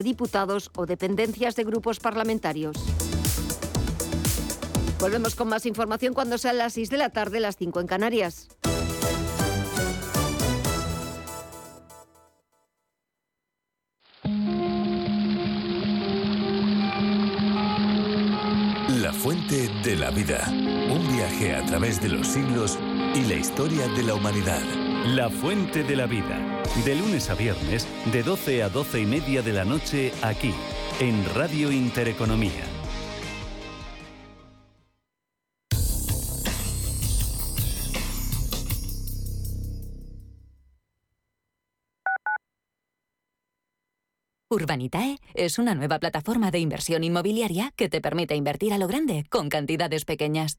diputados o dependencias de grupos parlamentarios. Volvemos con más información cuando sean las 6 de la tarde, las 5 en Canarias. La fuente de la vida. Un viaje a través de los siglos y la historia de la humanidad. La fuente de la vida. De lunes a viernes, de 12 a 12 y media de la noche, aquí, en Radio Intereconomía. Urbanitae es una nueva plataforma de inversión inmobiliaria que te permite invertir a lo grande con cantidades pequeñas.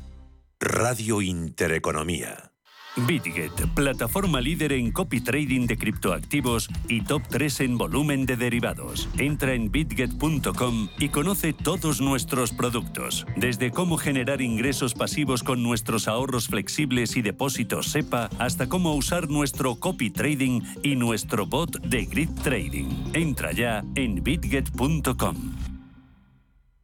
Radio Intereconomía. Bitget, plataforma líder en copy trading de criptoactivos y top 3 en volumen de derivados. Entra en bitget.com y conoce todos nuestros productos, desde cómo generar ingresos pasivos con nuestros ahorros flexibles y depósitos SEPA hasta cómo usar nuestro copy trading y nuestro bot de grid trading. Entra ya en bitget.com.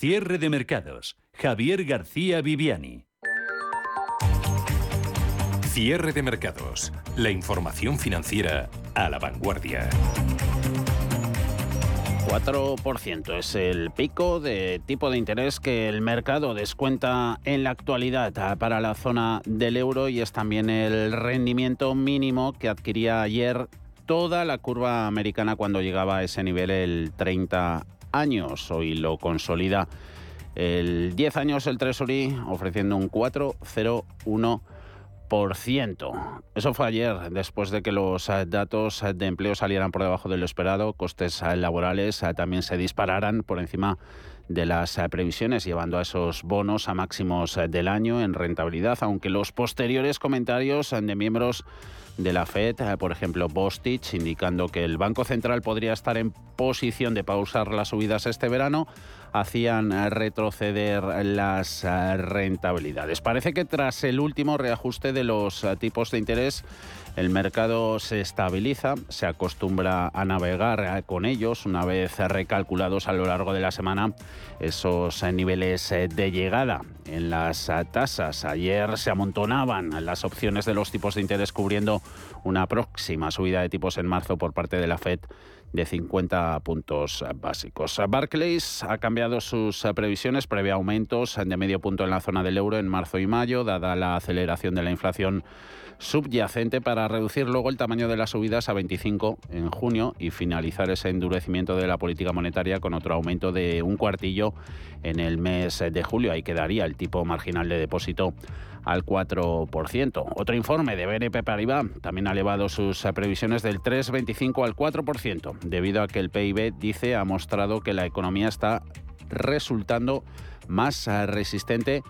Cierre de mercados. Javier García Viviani. Cierre de mercados. La información financiera a la vanguardia. 4% es el pico de tipo de interés que el mercado descuenta en la actualidad para la zona del euro y es también el rendimiento mínimo que adquiría ayer toda la curva americana cuando llegaba a ese nivel el 30 años. Hoy lo consolida el 10 años el Treasury ofreciendo un 4,01%. Eso fue ayer, después de que los datos de empleo salieran por debajo de lo esperado, costes laborales también se dispararan por encima de las previsiones, llevando a esos bonos a máximos del año en rentabilidad, aunque los posteriores comentarios de miembros de la Fed, por ejemplo Bostich, indicando que el Banco Central podría estar en posición de pausar las subidas este verano, hacían retroceder las rentabilidades. Parece que tras el último reajuste de los tipos de interés, el mercado se estabiliza, se acostumbra a navegar con ellos una vez recalculados a lo largo de la semana esos niveles de llegada en las tasas. Ayer se amontonaban las opciones de los tipos de interés cubriendo una próxima subida de tipos en marzo por parte de la Fed de 50 puntos básicos. Barclays ha cambiado sus previsiones, prevé aumentos de medio punto en la zona del euro en marzo y mayo, dada la aceleración de la inflación subyacente para reducir luego el tamaño de las subidas a 25 en junio y finalizar ese endurecimiento de la política monetaria con otro aumento de un cuartillo en el mes de julio. Ahí quedaría el tipo marginal de depósito al 4%. Otro informe de BNP Paribas también ha elevado sus previsiones del 3,25 al 4%, debido a que el PIB dice ha mostrado que la economía está resultando más resistente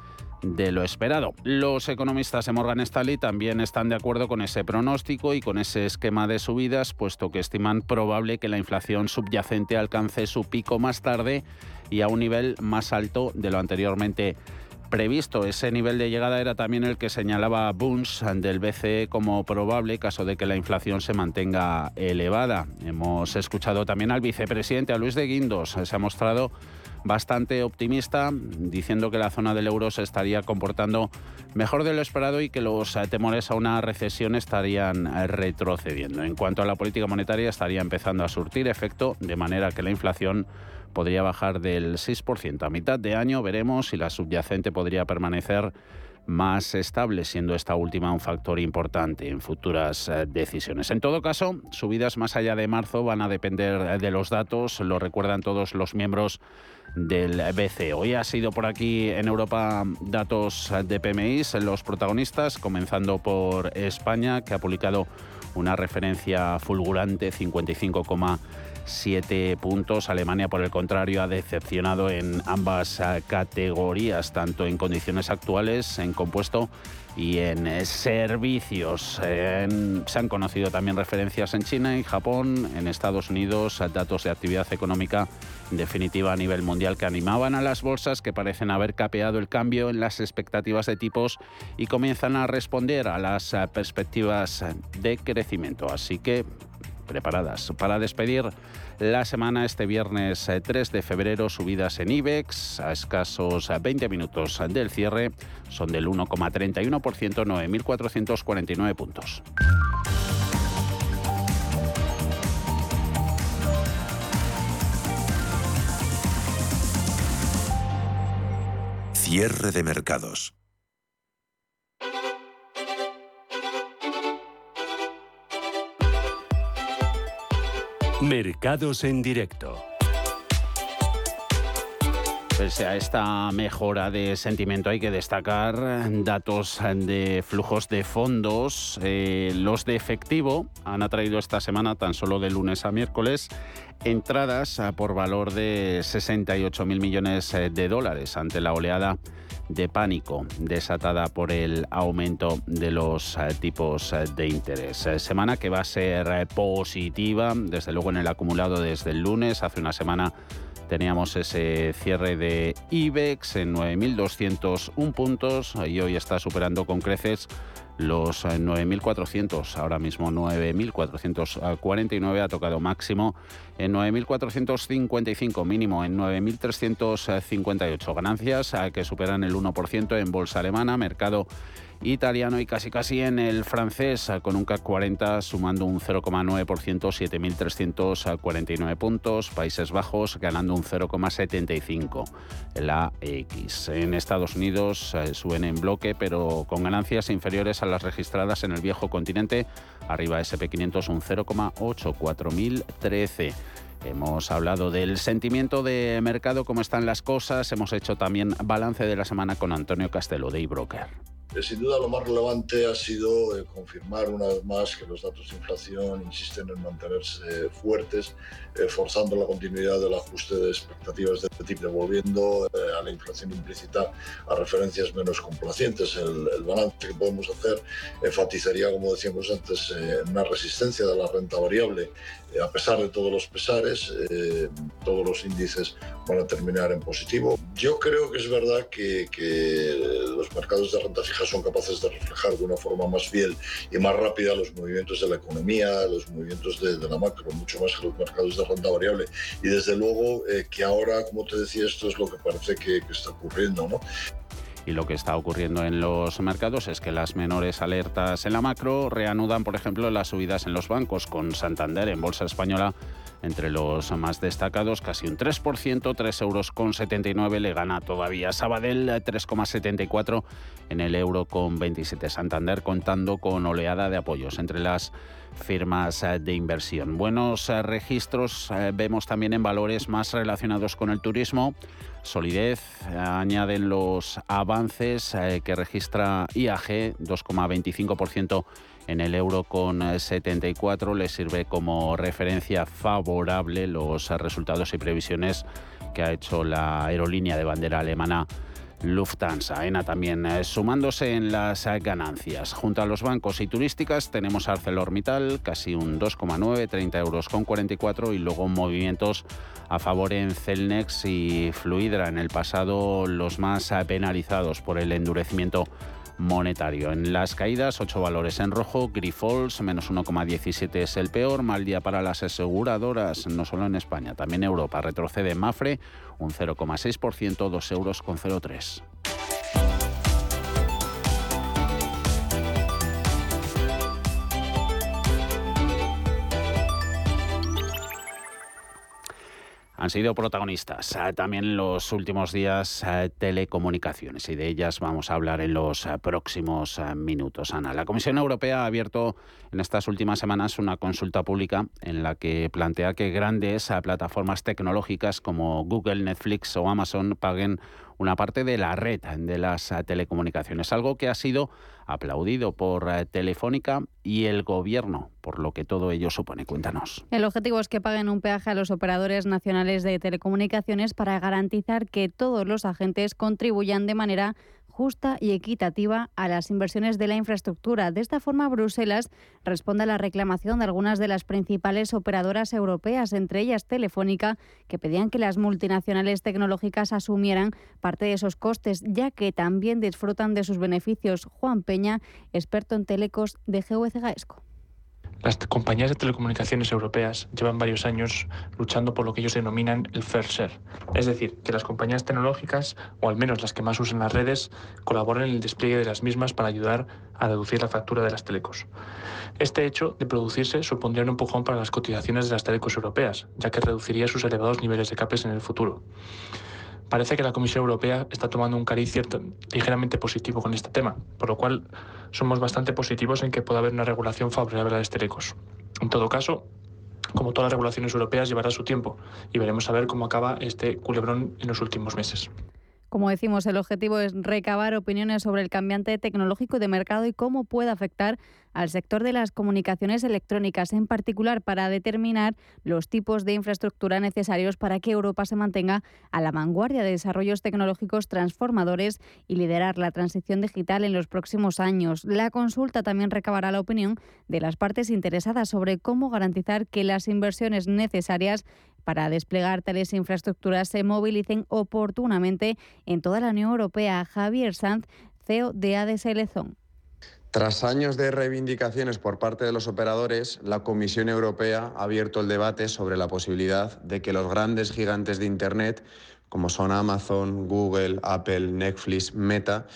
de lo esperado. Los economistas de Morgan Stanley también están de acuerdo con ese pronóstico y con ese esquema de subidas, puesto que estiman probable que la inflación subyacente alcance su pico más tarde y a un nivel más alto de lo anteriormente previsto. Ese nivel de llegada era también el que señalaba Bunch del BCE como probable caso de que la inflación se mantenga elevada. Hemos escuchado también al vicepresidente, a Luis de Guindos. Se ha mostrado bastante optimista, diciendo que la zona del euro se estaría comportando mejor de lo esperado y que los temores a una recesión estarían retrocediendo. En cuanto a la política monetaria, estaría empezando a surtir efecto, de manera que la inflación podría bajar del 6% a mitad de año. Veremos si la subyacente podría permanecer más estable, siendo esta última un factor importante en futuras eh, decisiones. En todo caso, subidas más allá de marzo van a depender de los datos, lo recuerdan todos los miembros del BCE. Hoy ha sido por aquí en Europa datos de PMI, los protagonistas, comenzando por España, que ha publicado una referencia fulgurante, 55,7 puntos. Alemania, por el contrario, ha decepcionado en ambas eh, categorías, tanto en condiciones actuales, en compuesto y en eh, servicios. se han conocido también referencias en China y Japón, en Estados Unidos, datos de actividad económica definitiva a nivel mundial que animaban a las bolsas que parecen haber capeado el cambio en las expectativas de tipos y comienzan a responder a las eh, perspectivas de crecimiento. Así que preparadas para despedir la semana este viernes 3 eh, de febrero subidas en IBEX a escasos 20 eh, minutos del cierre son del 1,31%, 9.449 puntos. Cierre de mercados. Mercados en directo. Pese a esta mejora de sentimiento hay que destacar datos de flujos de fondos. Eh, los de efectivo han atraído esta semana, tan solo de lunes a miércoles, entradas por valor de 68 mil millones eh, de dólares ante la oleada de pánico desatada por el aumento de los eh, tipos eh, de interés. Semana que va a ser positiva, desde luego en el acumulado desde el lunes, hace una semana teníamos ese cierre de IBEX en 9.201 puntos. Y hoy está superando con creces los 9.400, eh, ahora mismo 9.449 ha tocado máximo en 9.455, mínimo en 9.358. Ganancias eh, que superan el 1% en bolsa alemana, mercado italiano y casi casi en el francés, con un CAC 40 sumando un 0,9%, 7.349 puntos. Países Bajos ganando un 0,75 la X. En Estados Unidos eh, suben en bloque, pero con ganancias inferiores a las registradas en el viejo continente. Arriba SP500 un 0,84013. Hemos hablado del sentimiento de mercado, cómo están las cosas. Hemos hecho también balance de la semana con Antonio Castelo de eBroker. Eh, sin duda lo más relevante ha sido eh, confirmar una vez más que los datos de inflación insisten en mantenerse fuertes, eh, forzando la continuidad del ajuste de expectativas de tipo, devolviendo a la inflación implícita a referencias menos complacientes. El, balance que podemos hacer enfatizaría, como decíamos antes, una resistencia de la renta variable eh, a pesar de todos los pesares, eh, todos los índices van a terminar en positivo. Yo creo que es verdad que, los mercados de renta fija son capaces de reflejar de una forma más fiel y más rápida los movimientos de la economía, los movimientos de, la macro, mucho más que los mercados de renta variable. Y desde luego eh, que ahora, como te decía, esto es lo que parece que, que está ocurriendo. ¿no? Y lo que está ocurriendo en los mercados es que las menores alertas en la macro reanudan, por ejemplo, las subidas en los bancos, con Santander en Bolsa Española entre los más destacados, casi un 3%, 3 euros con 79 le gana todavía Sabadell, 3,74 en el euro con 27 Santander, contando con oleada de apoyos entre las firmas de inversión. Buenos eh, registros eh, vemos también en valores más relacionados con el turismo solidez. Añaden los avances eh, que registra IAG, 2,25% en el euro con 74. Le sirve como referencia favorable los resultados y previsiones que ha hecho la aerolínea de bandera alemana Lufthansa. ENA también eh, sumándose en las eh, ganancias. Junto a los bancos y turísticas tenemos ArcelorMittal, casi un 2,9, 30 euros con 44 y luego movimientos a favor en Celnex y Fluidra. En el pasado los más eh, penalizados por el endurecimiento monetario. En las caídas, ocho valores en rojo, Grifols, menos 1,17 es el peor, mal día para las aseguradoras, no solo en España, también Europa. Retrocede Mafre, un 0,6%, 2 euros con 0,3. Han sido protagonistas eh, también en los últimos días eh, telecomunicaciones y de ellas vamos a hablar en los eh, próximos minutos. Ana, la Comisión Europea ha abierto en estas últimas semanas una consulta pública en la que plantea que grandes plataformas tecnológicas como Google, Netflix o Amazon paguen una parte de la red de las telecomunicaciones, algo que ha sido aplaudido por eh, Telefónica y el Gobierno, por lo que todo ello supone. Cuéntanos. El objetivo es que paguen un peaje a los operadores nacionales de telecomunicaciones para garantizar que todos los agentes contribuyan de manera justa y equitativa a las inversiones de la infraestructura. De esta forma, Bruselas responde a la reclamación de algunas de las principales operadoras europeas, entre ellas Telefónica, que pedían que las multinacionales tecnológicas asumieran parte de esos costes, ya que también disfrutan de sus beneficios. Juan Peña, experto en telecos de GVC Gaesco. Las compañías de telecomunicaciones europeas llevan varios años luchando por lo que ellos denominan el fair share, es decir, que las compañías tecnológicas, o al menos las que más usan las redes, colaboren en el despliegue de las mismas para ayudar a reducir la factura de las telecos. Este hecho de producirse supondría un empujón para las cotizaciones de las telecos europeas, ya que reduciría sus elevados niveles de capes en el futuro. Parece que la Comisión Europea está tomando un cariz ligeramente positivo con este tema, por lo cual somos bastante positivos en que pueda haber una regulación favorable a los telecos. En todo caso, como todas las regulaciones europeas, llevará su tiempo y veremos a ver cómo acaba este culebrón en los últimos meses. Como decimos, el objetivo es recabar opiniones sobre el cambiante tecnológico de mercado y cómo puede afectar al sector de las comunicaciones electrónicas, en particular para determinar los tipos de infraestructura necesarios para que Europa se mantenga a la vanguardia de desarrollos tecnológicos transformadores y liderar la transición digital en los próximos años. La consulta también recabará la opinión de las partes interesadas sobre cómo garantizar que las inversiones necesarias para desplegar tales infraestructuras se movilicen oportunamente en toda la Unión Europea. Javier Sanz, CEO de Zone. Tras años de reivindicaciones por parte de los operadores, la Comisión Europea ha abierto el debate sobre la posibilidad de que los grandes gigantes de Internet, como son Amazon, Google, Apple, Netflix, Meta,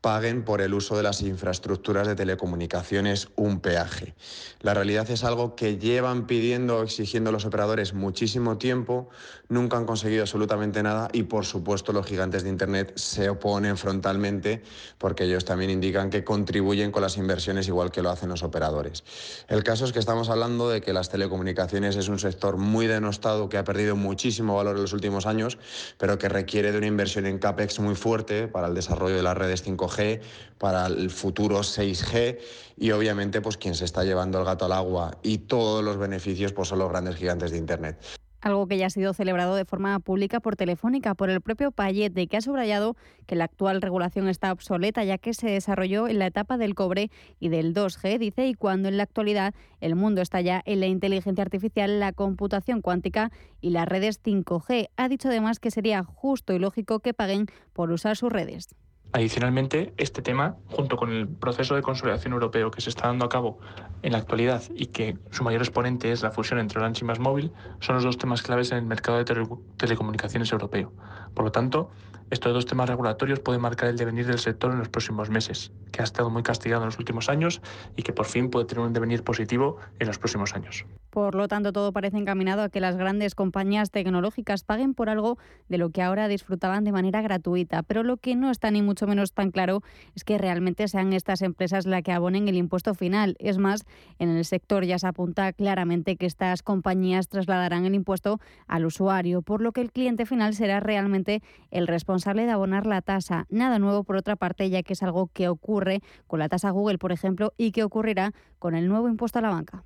paguen por el uso de las infraestructuras de telecomunicaciones un peaje. La realidad es algo que llevan pidiendo o exigiendo los operadores muchísimo tiempo, nunca han conseguido absolutamente nada y por supuesto los gigantes de Internet se oponen frontalmente porque ellos también indican que contribuyen con las inversiones igual que lo hacen los operadores. El caso es que estamos hablando de que las telecomunicaciones es un sector muy denostado que ha perdido muchísimo valor en los últimos años, pero que requiere de una inversión en CAPEX muy fuerte para el desarrollo de las redes 5G para el futuro 6G y obviamente pues quien se está llevando el gato al agua y todos los beneficios pues son los grandes gigantes de Internet algo que ya ha sido celebrado de forma pública por Telefónica por el propio Payete, que ha subrayado que la actual regulación está obsoleta ya que se desarrolló en la etapa del cobre y del 2G, dice, y cuando en la actualidad el mundo está ya en la inteligencia artificial, la computación cuántica y las redes 5G. Ha dicho además que sería justo y lógico que paguen por usar sus redes. Adicionalmente, este tema, junto con el proceso de consolidación europeo que se está dando a cabo en la actualidad y que su mayor exponente es la fusión entre Orange y Más Móvil, son los dos temas claves en el mercado de telecomunicaciones europeo. Por lo tanto, estos dos temas regulatorios pueden marcar el devenir del sector en los próximos meses, que ha estado muy castigado en los últimos años y que por fin puede tener un devenir positivo en los próximos años. Por lo tanto, todo parece encaminado a que las grandes compañías tecnológicas paguen por algo de lo que ahora disfrutaban de manera gratuita. Pero lo que no está ni mucho menos tan claro es que realmente sean estas empresas las que abonen el impuesto final. Es más, en el sector ya se apunta claramente que estas compañías trasladarán el impuesto al usuario, por lo que el cliente final será realmente el responsable de abonar la tasa. Nada nuevo por otra parte, ya que es algo que ocurre con la tasa Google, por ejemplo, y que ocurrirá con el nuevo impuesto a la banca.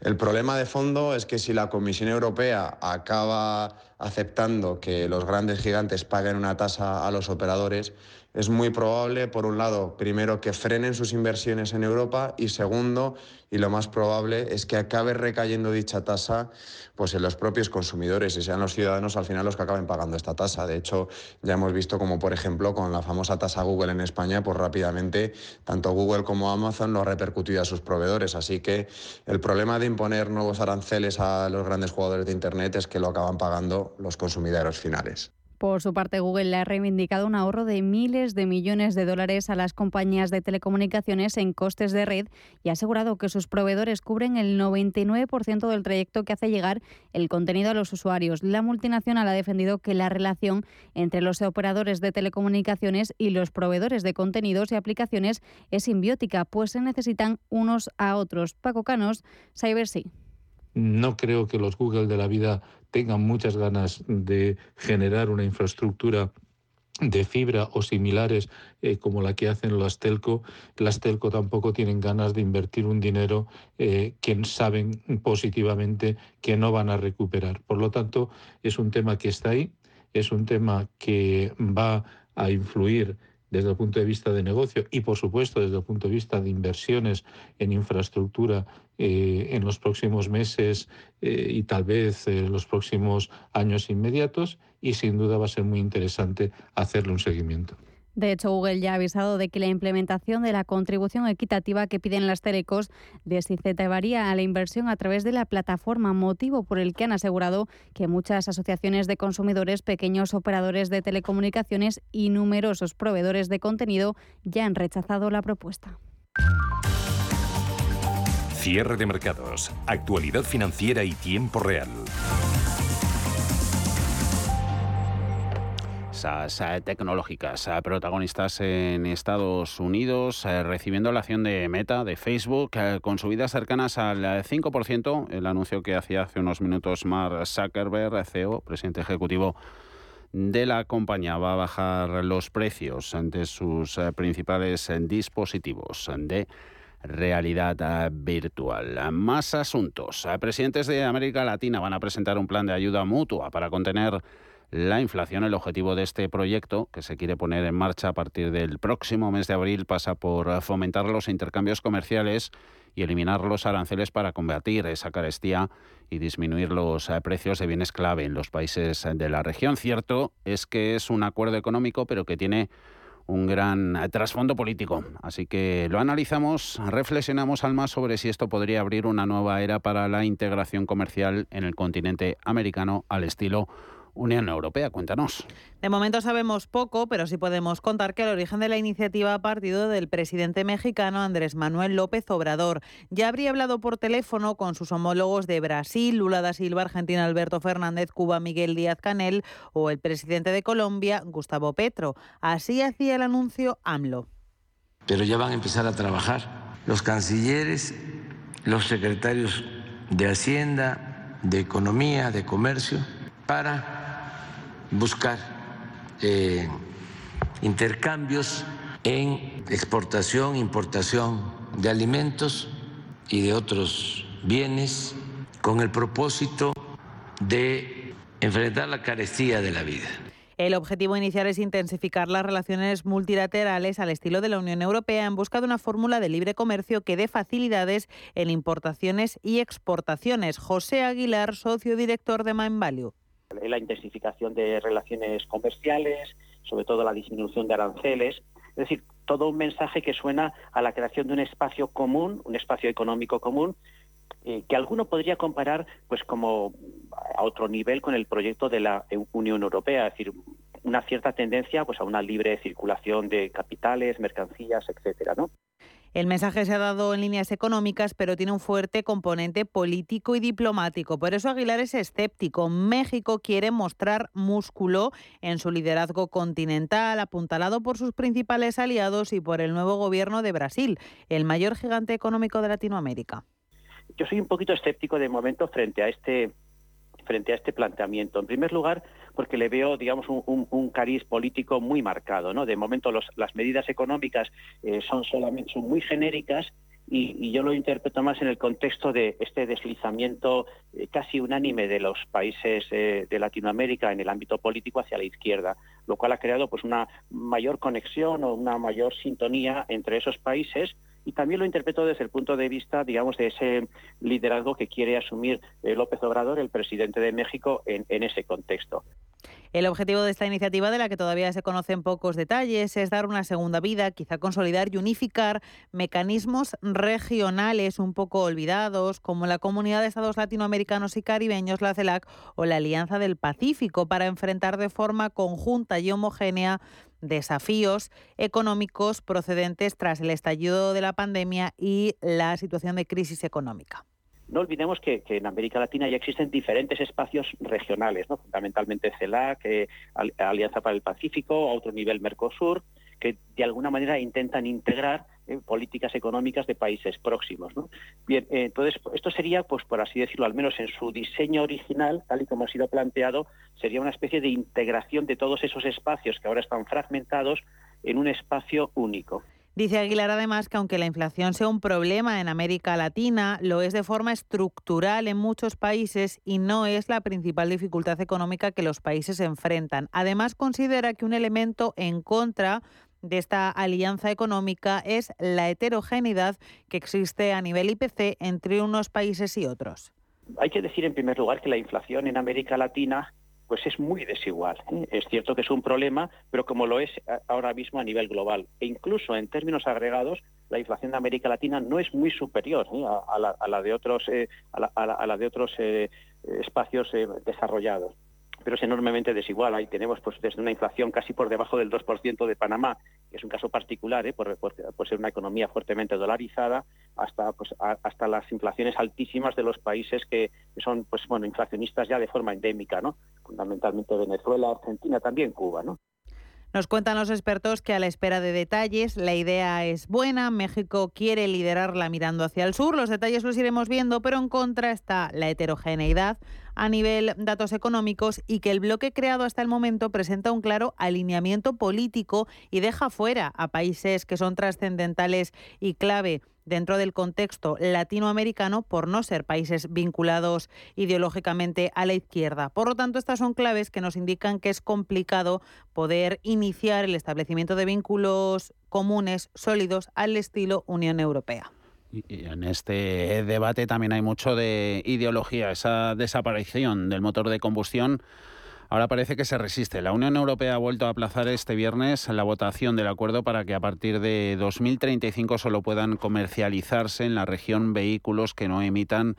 El problema de fondo es que si la Comisión Europea acaba aceptando que los grandes gigantes paguen una tasa a los operadores, es muy probable, por un lado, primero que frenen sus inversiones en Europa y segundo, y lo más probable, es que acabe recayendo dicha tasa pues, en los propios consumidores y sean los ciudadanos al final los que acaben pagando esta tasa. De hecho, ya hemos visto como, por ejemplo, con la famosa tasa Google en España, pues rápidamente tanto Google como Amazon lo ha repercutido a sus proveedores. Así que el problema de imponer nuevos aranceles a los grandes jugadores de Internet es que lo acaban pagando los consumidores finales. Por su parte, Google le ha reivindicado un ahorro de miles de millones de dólares a las compañías de telecomunicaciones en costes de red y ha asegurado que sus proveedores cubren el 99% del trayecto que hace llegar el contenido a los usuarios. La multinacional ha defendido que la relación entre los operadores de telecomunicaciones y los proveedores de contenidos y aplicaciones es simbiótica, pues se necesitan unos a otros. Paco Canos, CyberSea. No creo que los Google de la vida tengan muchas ganas de generar una infraestructura de fibra o similares eh, como la que hacen las telco, las telco tampoco tienen ganas de invertir un dinero eh, que saben positivamente que no van a recuperar. Por lo tanto, es un tema que está ahí, es un tema que va a influir desde el punto de vista de negocio y, por supuesto, desde el punto de vista de inversiones en infraestructura eh, en los próximos meses eh, y tal vez eh, los próximos años inmediatos y sin duda va a ser muy interesante hacerle un seguimiento. De hecho, Google ya ha avisado de que la implementación de la contribución equitativa que piden las telecos desincentivaría a la inversión a través de la plataforma, motivo por el que han asegurado que muchas asociaciones de consumidores, pequeños operadores de telecomunicaciones y numerosos proveedores de contenido ya han rechazado la propuesta. Cierre de mercados, actualidad financiera y tiempo real. Empresas tecnológicas protagonistas en Estados Unidos eh, recibiendo la acción de Meta, de Facebook, eh, con subidas cercanas al 5%, el anuncio que hacía hace unos minutos Mark Zuckerberg, CEO, presidente ejecutivo de la compañía, va a bajar los precios de sus eh, principales dispositivos de realidad virtual. Más asuntos. Presidentes de América Latina van a presentar un plan de ayuda mutua para contener la inflación. El objetivo de este proyecto, que se quiere poner en marcha a partir del próximo mes de abril, pasa por fomentar los intercambios comerciales y eliminar los aranceles para combatir esa carestía y disminuir los eh, precios de bienes clave en los países de la región. Cierto es que es un acuerdo económico, pero que tiene un gran eh, trasfondo político. Así que lo analizamos, reflexionamos al más sobre si esto podría abrir una nueva era para la integración comercial en el continente americano al estilo Unión Europea. Cuéntanos. De momento sabemos poco, pero sí podemos contar que el origen de la iniciativa ha partido del presidente mexicano Andrés Manuel López Obrador. Ya habría hablado por teléfono con sus homólogos de Brasil, Lula da Silva, Argentina Alberto Fernández, Cuba Miguel Díaz Canel o el presidente de Colombia Gustavo Petro. Así hacía el anuncio AMLO. Pero ya van a empezar a trabajar los cancilleres, los secretarios de Hacienda, de Economía, de Comercio, para buscar eh, intercambios en exportación, importación de alimentos y de otros bienes con el propósito de enfrentar la carestía de la vida. El objetivo inicial es intensificar las relaciones multilaterales al estilo de la Unión Europea en busca de una fórmula de libre comercio que dé facilidades en importaciones y exportaciones. José Aguilar, socio director de Value la intensificación de relaciones comerciales, sobre todo la disminución de aranceles, es decir, todo un mensaje que suena a la creación de un espacio común, un espacio económico común, eh, que alguno podría comparar pues como a otro nivel con el proyecto de la Unión Europea, es decir, una cierta tendencia pues a una libre circulación de capitales, mercancías, etcétera, ¿no? El mensaje se ha dado en líneas económicas, pero tiene un fuerte componente político y diplomático. Por eso Aguilar es escéptico. México quiere mostrar músculo en su liderazgo continental, apuntalado por sus principales aliados y por el nuevo gobierno de Brasil, el mayor gigante económico de Latinoamérica. Yo soy un poquito escéptico de momento frente a este frente a este planteamiento. En primer lugar, porque le veo, digamos, un, cariz político muy marcado. ¿no? De momento las medidas económicas eh, son, solamente, son muy genéricas y, yo lo interpreto más en el contexto de este deslizamiento eh, casi unánime de los países eh, de Latinoamérica en el ámbito político hacia la izquierda, lo cual ha creado pues una mayor conexión o una mayor sintonía entre esos países y también lo interpreto desde el punto de vista, digamos, de ese liderazgo que quiere asumir eh, López Obrador, el presidente de México, en, ese contexto. El objetivo de esta iniciativa, de la que todavía se conocen pocos detalles, es dar una segunda vida, quizá consolidar y unificar mecanismos regionales un poco olvidados, como la Comunidad de Estados Latinoamericanos y Caribeños, la CELAC, o la Alianza del Pacífico, para enfrentar de forma conjunta y homogénea desafíos económicos procedentes tras el estallido de la pandemia y la situación de crisis económica. No olvidemos que, en América Latina ya existen diferentes espacios regionales, ¿no? fundamentalmente CELAC, eh, Alianza para el Pacífico, a otro nivel Mercosur, que de alguna manera intentan integrar políticas económicas de países próximos. Bien, eh, entonces esto sería, pues por así decirlo, al menos en su diseño original, tal y como ha sido planteado, sería una especie de integración de todos esos espacios que ahora están fragmentados en un espacio único. Dice Aguilar además que aunque la inflación sea un problema en América Latina, lo es de forma estructural en muchos países y no es la principal dificultad económica que los países enfrentan. Además considera que un elemento en contra de esta alianza económica es la heterogeneidad que existe a nivel IPC entre unos países y otros. Hay que decir en primer lugar que la inflación en América Latina pues es muy desigual. ¿eh? Es cierto que es un problema, pero como lo es ahora mismo a nivel global. E incluso en términos agregados, la inflación de América Latina no es muy superior ¿eh? a, la, de otros, eh, a, la, de otros espacios desarrollados pero es enormemente desigual. Ahí tenemos pues desde una inflación casi por debajo del 2% de Panamá, que es un caso particular, ¿eh? por, ser una economía fuertemente dolarizada, hasta pues, hasta las inflaciones altísimas de los países que, son pues bueno inflacionistas ya de forma endémica, ¿no? Fundamentalmente Venezuela, Argentina, también Cuba, ¿no? Nos cuentan los expertos que a la espera de detalles la idea es buena, México quiere liderarla mirando hacia el sur, los detalles los iremos viendo, pero en contra está la heterogeneidad a nivel datos económicos y que el bloque creado hasta el momento presenta un claro alineamiento político y deja fuera a países que son trascendentales y clave dentro del contexto latinoamericano por no ser países vinculados ideológicamente a la izquierda. Por lo tanto, estas son claves que nos indican que es complicado poder iniciar el establecimiento de vínculos comunes sólidos al estilo Unión Europea. Y en este debate también hay mucho de ideología, esa desaparición del motor de combustión Ahora parece que se resiste. La Unión Europea ha vuelto a aplazar este viernes la votación del acuerdo para que a partir de 2035 solo puedan comercializarse en la región vehículos que no emitan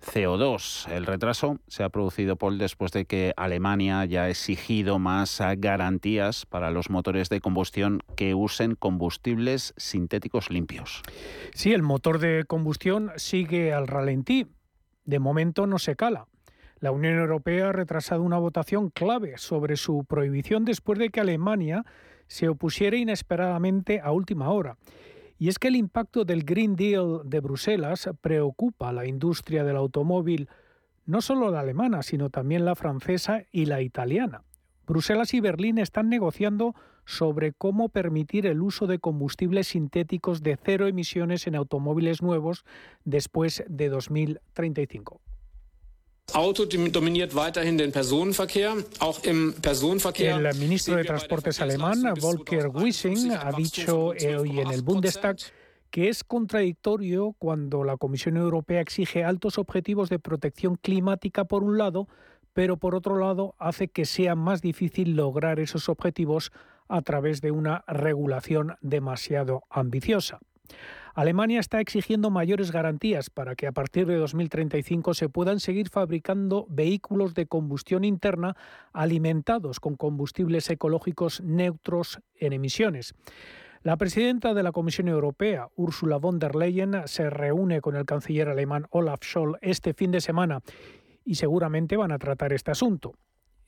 CO2. El retraso se ha producido, Paul, después de que Alemania haya exigido más garantías para los motores de combustión que usen combustibles sintéticos limpios. Sí, el motor de combustión sigue al ralentí. De momento no se cala. La Unión Europea ha retrasado una votación clave sobre su prohibición después de que Alemania se opusiera inesperadamente a última hora. Y es que el impacto del Green Deal de Bruselas preocupa a la industria del automóvil, no solo la alemana, sino también la francesa y la italiana. Bruselas y Berlín están negociando sobre cómo permitir el uso de combustibles sintéticos de cero emisiones en automóviles nuevos después de 2035. Auto dominiert weiterhin den Personenverkehr. Auch im Personenverkehr. El ministro de Transportes alemán, Volker Wissing, ha dicho hoy en el Bundestag que es contradictorio cuando la Comisión Europea exige altos objetivos de protección climática por un lado, pero por otro lado hace que sea más difícil lograr esos objetivos a través de una regulación demasiado ambiciosa. Alemania está exigiendo mayores garantías para que a partir de 2035 se puedan seguir fabricando vehículos de combustión interna alimentados con combustibles ecológicos neutros en emisiones. La presidenta de la Comisión Europea, Ursula von der Leyen, se reúne con el canciller alemán Olaf Scholz este fin de semana y seguramente van a tratar este asunto.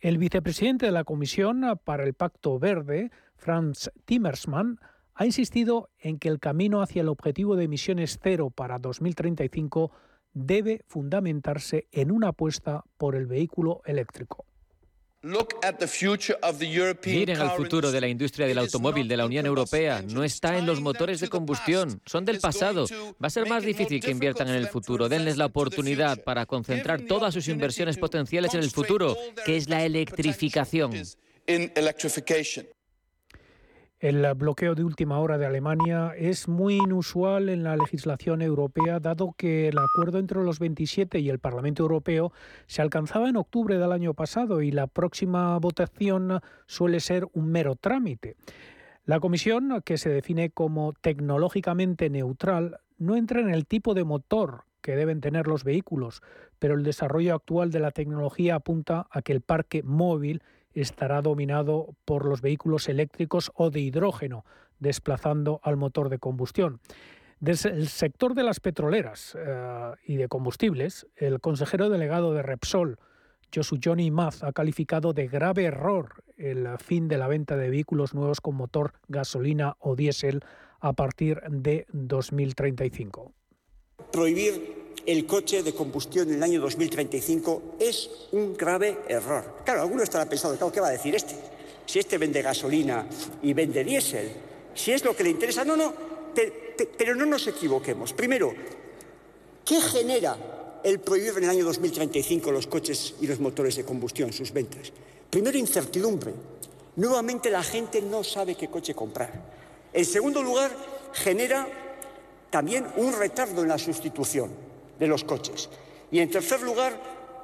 El vicepresidente de la Comisión para el Pacto Verde, Franz Timmermans, ha insistido en que el camino hacia el objetivo de emisiones cero para 2035 debe fundamentarse en una apuesta por el vehículo eléctrico. Miren al futuro de la industria del automóvil de la Unión Europea. No está en los motores de combustión. Son del pasado. Va a ser más difícil que inviertan en el futuro. Denles la oportunidad para concentrar todas sus inversiones potenciales en el futuro, que es la electrificación. El bloqueo de última hora de Alemania es muy inusual en la legislación europea, dado que el acuerdo entre los 27 y el Parlamento Europeo se alcanzaba en octubre del año pasado y la próxima votación suele ser un mero trámite. La Comisión, que se define como tecnológicamente neutral, no entra en el tipo de motor que deben tener los vehículos, pero el desarrollo actual de la tecnología apunta a que el parque móvil estará dominado por los vehículos eléctricos o de hidrógeno, desplazando al motor de combustión. Desde el sector de las petroleras eh, y de combustibles, el consejero delegado de Repsol, Josu Johnny Maz, ha calificado de grave error el fin de la venta de vehículos nuevos con motor gasolina o diésel a partir de 2035. Prohibir el coche de combustión en el año 2035 es un grave error. Claro, alguno estará pensando, ¿qué va a decir este? Si este vende gasolina y vende diésel, si es lo que le interesa. No, no, pero no nos equivoquemos. Primero, ¿qué genera el prohibir en el año 2035 los coches y los motores de combustión, sus ventas? Primero, incertidumbre. Nuevamente la gente no sabe qué coche comprar. En segundo lugar, genera también un retardo en la sustitución de los coches. Y en tercer lugar,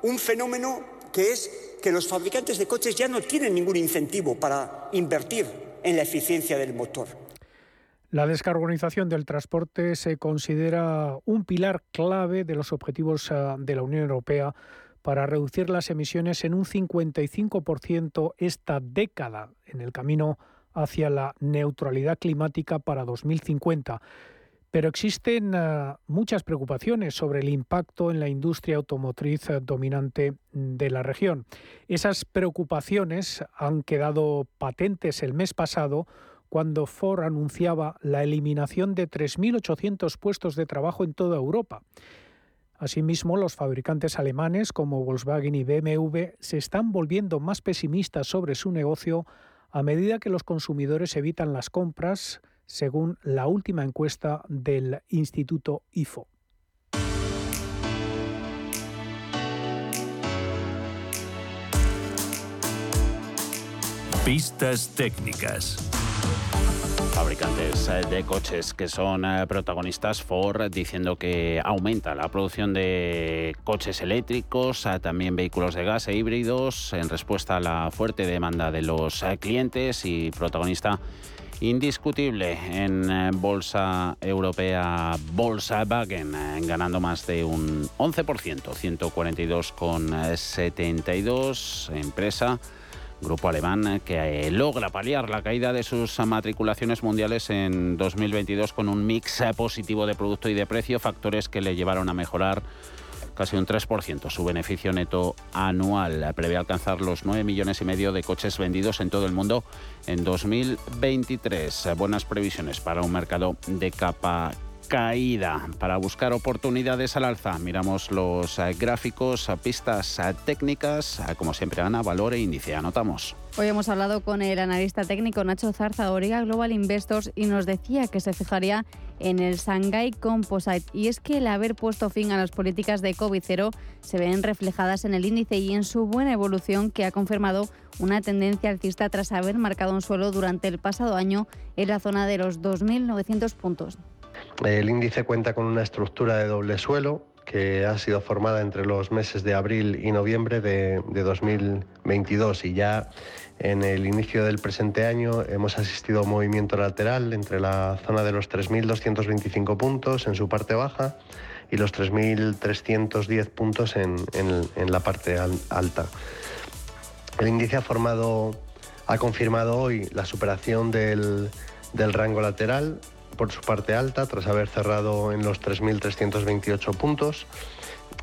un fenómeno que es que los fabricantes de coches ya no tienen ningún incentivo para invertir en la eficiencia del motor. La descarbonización del transporte se considera un pilar clave de los objetivos eh, de la Unión Europea para reducir las emisiones en un 55% esta década en el camino hacia la neutralidad climática para 2050. Pero existen eh, muchas preocupaciones sobre el impacto en la industria automotriz eh, dominante de la región. Esas preocupaciones han quedado patentes el mes pasado cuando Ford anunciaba la eliminación de 3.800 puestos de trabajo en toda Europa. Asimismo, los fabricantes alemanes como Volkswagen y BMW se están volviendo más pesimistas sobre su negocio a medida que los consumidores evitan las compras según la última encuesta del Instituto IFO. Pistas técnicas. Fabricantes eh, de coches que son eh, protagonistas, Ford diciendo que aumenta la producción de coches eléctricos, eh, también vehículos de gas e híbridos en respuesta a la fuerte demanda de los clientes y protagonista indiscutible en bolsa europea Volkswagen, eh, ganando más de un 11%, 142,72 empresa. Grupo alemán que eh, logra paliar la caída de sus matriculaciones mundiales en 2022 con un mix positivo de producto y de precio, factores que le llevaron a mejorar casi un 3% su beneficio neto anual. Prevé alcanzar los 9 millones y medio de coches vendidos en todo el mundo en 2023. Buenas previsiones para un mercado de capa caída. Para buscar oportunidades al alza, miramos los eh, gráficos, pistas eh, técnicas, eh, como siempre, Ana, valor e índice. Anotamos. Hoy hemos hablado con el analista técnico Nacho Zarza, Origa Global Investors, y nos decía que se fijaría en el Shanghai Composite. Y es que el haber puesto fin a las políticas de COVID-0 se ven reflejadas en el índice y en su buena evolución que ha confirmado una tendencia alcista tras haber marcado un suelo durante el pasado año en la zona de los 2.900 puntos. El índice cuenta con una estructura de doble suelo que ha sido formada entre los meses de abril y noviembre de, 2022 y ya en el inicio del presente año hemos asistido a un movimiento lateral entre la zona de los 3.225 puntos en su parte baja y los 3.310 puntos en, la parte alta. El índice ha formado, ha confirmado hoy la superación del rango lateral por su parte alta tras haber cerrado en los 3.328 puntos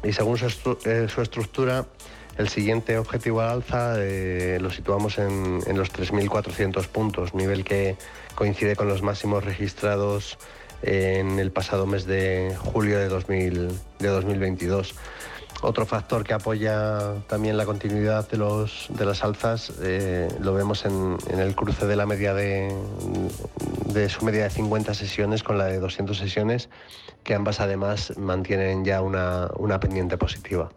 y según su, eh, estructura el siguiente objetivo al alza eh, lo situamos en, los 3.400 puntos, nivel que coincide con los máximos registrados en el pasado mes de julio de, 2022. Otro factor que apoya también la continuidad de, los, de las alzas eh, lo vemos en, el cruce de la media de, de su media de 50 sesiones con la de 200 sesiones, que ambas además mantienen ya una, una pendiente positiva.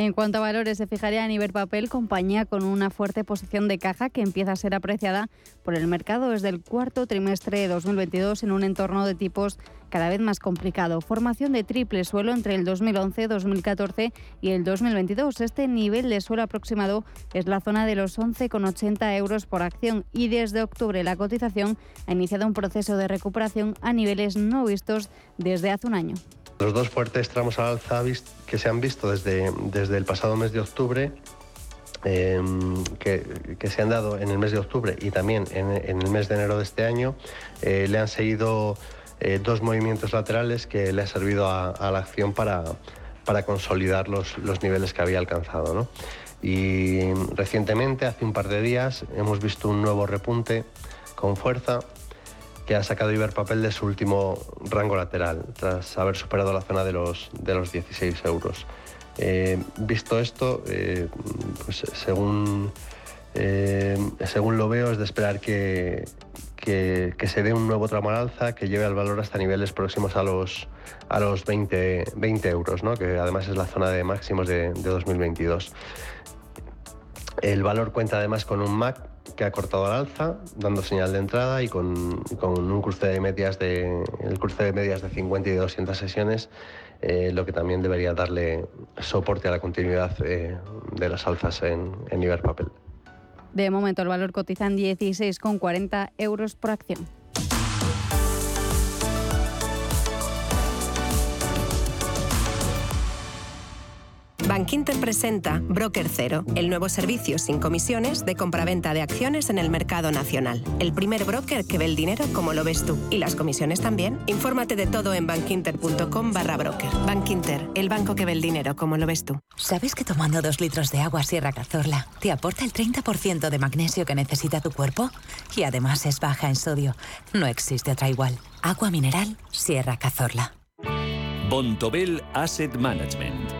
En cuanto a valores, se fijaría en Iberpapel, compañía con una fuerte posición de caja que empieza a ser apreciada por el mercado desde el cuarto trimestre de 2022 en un entorno de tipos cada vez más complicado. Formación de triple suelo entre el 2011, 2014 y el 2022. Este nivel de suelo aproximado es la zona de los 11,80 euros por acción y desde octubre la cotización ha iniciado un proceso de recuperación a niveles no vistos desde hace un año. Los dos fuertes tramos al alza que se han visto desde, desde el pasado mes de octubre, em, que, se han dado en el mes de octubre y también en, el mes de enero de este año, eh, le han seguido eh, dos movimientos laterales que le ha servido a, la acción para, para consolidar los, los, niveles que había alcanzado. Y recientemente, hace un par de días, hemos visto un nuevo repunte con fuerza que ha sacado Iberpapel de su último rango lateral, tras haber superado la zona de los, de los 16 euros. Eh, visto esto, eh, pues según, eh, según lo veo, es de esperar que, que, se dé un nuevo tramo al alza que lleve al valor hasta niveles próximos a los, a los 20, 20 euros, ¿no? que además es la zona de máximos de, de 2022. El valor cuenta además con un MAC que ha cortado al alza, dando señal de entrada y con, un cruce de medias de, el cruce de medias de 50 y de 200 sesiones, eh, lo que también debería darle soporte a la continuidad eh, de las alzas en, en Iberpapel. De momento el valor cotiza en 16,40 euros por acción. Bankinter presenta Broker Cero, el nuevo servicio sin comisiones de compraventa de acciones en el mercado nacional. El primer broker que ve el dinero como lo ves tú. Y las comisiones también. Infórmate de todo en bankinter.com barra broker. Bankinter, el banco que ve el dinero como lo ves tú. ¿Sabes que tomando dos litros de agua Sierra Cazorla te aporta el 30% de magnesio que necesita tu cuerpo? Y además es baja en sodio. No existe otra igual. Agua mineral Sierra Cazorla. Bontobel Asset Management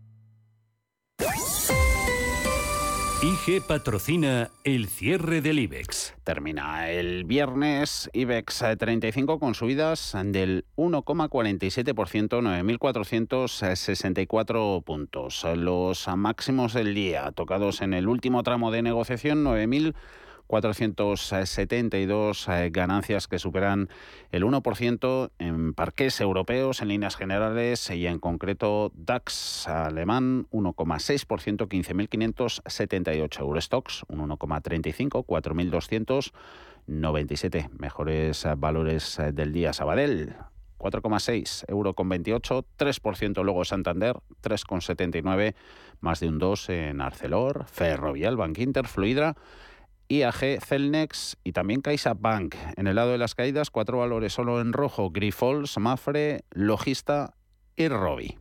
IG patrocina el cierre del IBEX. Termina el viernes IBEX 35 con subidas del 1,47%, 9.464 puntos. Los máximos del día tocados en el último tramo de negociación, 9.000 472 eh, ganancias que superan el 1% en parques europeos en líneas generales y en concreto DAX alemán 1,6%, 15.578 Eurostox, un 1,35, 4.297 mejores valores del día Sabadell. 4,6, euro con 28, 3% luego Santander, 3,79, más de un 2 en Arcelor, Ferrovial, Bankinter, Fluidra IAG, Celnex y también CaixaBank. En el lado de las caídas, cuatro valores solo en rojo, Grifols, Mafre, Logista y Robi.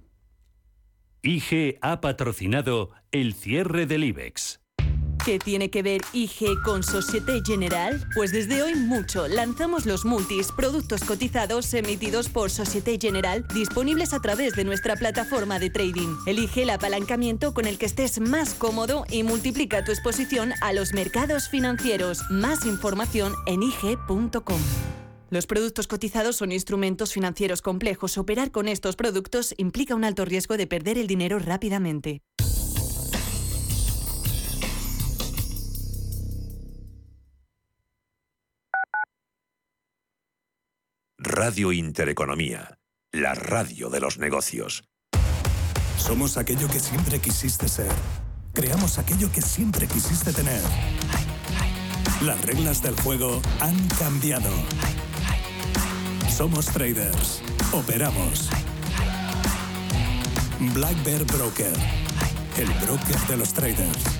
IG ha patrocinado el cierre del IBEX. ¿Qué tiene que ver IG con Societe General? Pues desde hoy mucho. Lanzamos los multis, productos cotizados emitidos por Societe General, disponibles a través de nuestra plataforma de trading. Elige el apalancamiento con el que estés más cómodo y multiplica tu exposición a los mercados financieros. Más información en IG.com. Los productos cotizados son instrumentos financieros complejos. Operar con estos productos implica un alto riesgo de perder el dinero rápidamente. Radio Intereconomía, la radio de los negocios. Somos aquello que siempre quisiste ser. Creamos aquello que siempre quisiste tener. Las reglas del juego han cambiado. Somos traders. Operamos. Black Bear Broker. El broker de los traders.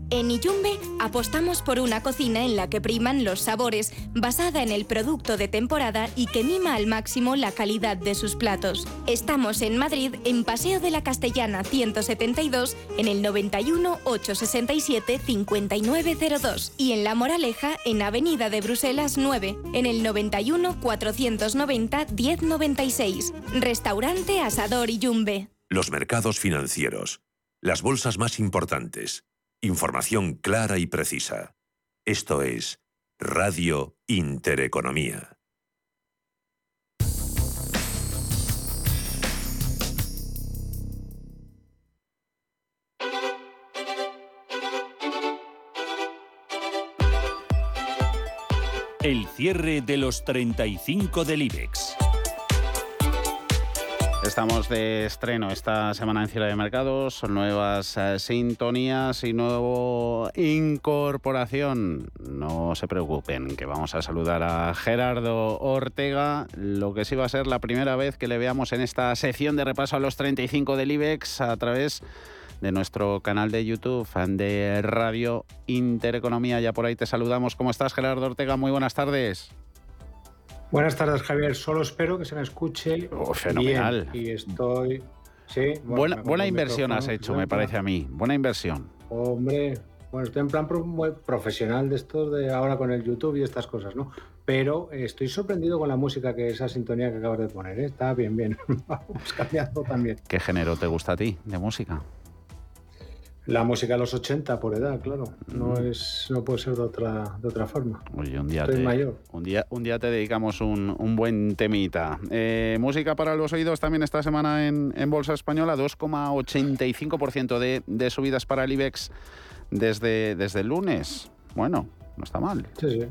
En Iyumbe apostamos por una cocina en la que priman los sabores, basada en el producto de temporada y que mima al máximo la calidad de sus platos. Estamos en Madrid, en Paseo de la Castellana 172, en el 91 867 5902 y en La Moraleja, en Avenida de Bruselas 9, en el 91 490 1096. Restaurante Asador y Yumbe. Los mercados financieros. Las bolsas más importantes. Información clara y precisa. Esto es Radio Intereconomía. El cierre de los 35 del IBEX. Estamos de estreno esta semana en Cierre de Mercados, nuevas eh, sintonías y nuevo incorporación. No se preocupen, que vamos a saludar a Gerardo Ortega, lo que sí va a ser la primera vez que le veamos en esta sección de repaso a los 35 del IBEX a través de nuestro canal de YouTube de Radio Intereconomía. Ya por ahí te saludamos. ¿Cómo estás, Gerardo Ortega? Muy buenas tardes. Buenas tardes, Javier. Solo espero que se me escuche. Oh, fenomenal. Bien. Y estoy. Sí, buena, buena inversión has hecho, me parece a mí. Buena inversión. Hombre, bueno, estoy en plan muy profesional de estos de ahora con el YouTube y estas cosas, ¿no? Pero estoy sorprendido con la música que esa sintonía que acabas de poner. ¿eh? Está bien, bien. Vamos cambiando también. ¿Qué género te gusta a ti de música? La música de los 80 por edad, claro. No es no puede ser de otra, de otra forma. Oye, un día, Estoy te, mayor. Un, día, un día te dedicamos un, un buen temita. Eh, música para los oídos también esta semana en, en Bolsa Española, 2,85% de, de subidas para el IBEX desde, desde el lunes. Bueno, no está mal. Sí, sí.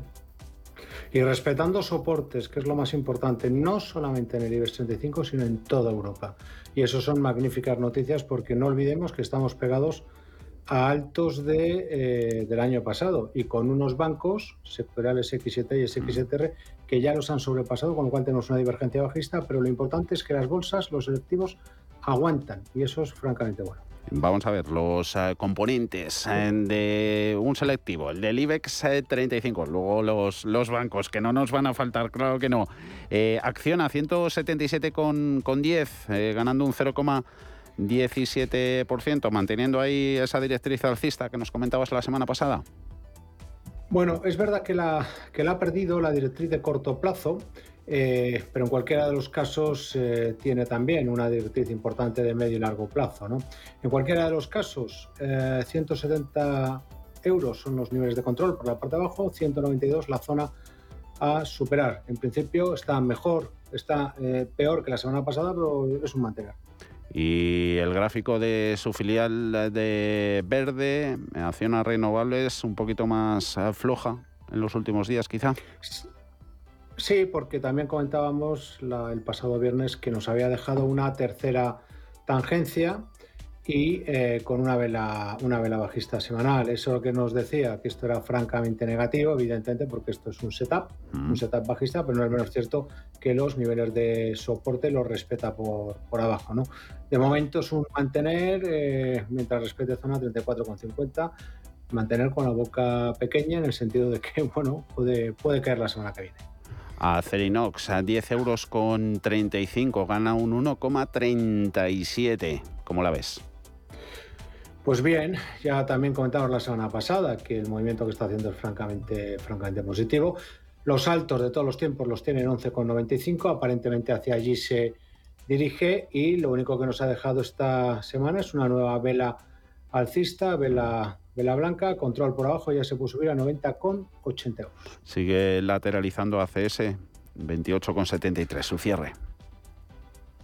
Y respetando soportes, que es lo más importante, no solamente en el IBEX 35, sino en toda Europa. Y eso son magníficas noticias porque no olvidemos que estamos pegados a altos de, eh, del año pasado y con unos bancos sectoriales X7 y SXTR que ya los han sobrepasado, con lo cual tenemos una divergencia bajista, pero lo importante es que las bolsas, los selectivos, aguantan y eso es francamente bueno. Vamos a ver los uh, componentes uh, de un selectivo, el del IBEX uh, 35, luego los, los bancos, que no nos van a faltar, claro que no. Eh, acción a 177,10, con, con 10, eh, ganando un 0,17%, manteniendo ahí esa directriz alcista que nos comentabas la semana pasada. Bueno, es verdad que la, que la ha perdido la directriz de corto plazo, eh, pero en cualquiera de los casos eh, tiene también una directriz importante de medio y largo plazo. ¿no? En cualquiera de los casos, eh, 170 euros son los niveles de control por la parte de abajo, 192 la zona a superar. En principio está mejor, está eh, peor que la semana pasada, pero es un mantener. Y el gráfico de su filial de Verde, Acciona Renovables, un poquito más floja en los últimos días, quizá. Sí, porque también comentábamos el pasado viernes que nos había dejado una tercera tangencia y eh, con una vela, una vela bajista semanal. Eso lo que nos decía, que esto era francamente negativo, evidentemente, porque esto es un setup, un setup bajista, pero no es menos cierto que los niveles de soporte los respeta por, por abajo. ¿no? De momento es un mantener, eh, mientras respete zona 34,50, mantener con la boca pequeña en el sentido de que, bueno, puede, puede caer la semana que viene. Acerinox a 10 euros con 35, gana un 1,37. ¿Cómo la ves? Pues bien, ya también comentamos la semana pasada que el movimiento que está haciendo es francamente, francamente positivo. Los altos de todos los tiempos los tienen 11,95, aparentemente hacia allí se dirige y lo único que nos ha dejado esta semana es una nueva vela alcista, vela, vela blanca, control por abajo, ya se puede subir a 90,80 euros. Sigue lateralizando ACS, 28,73, su cierre.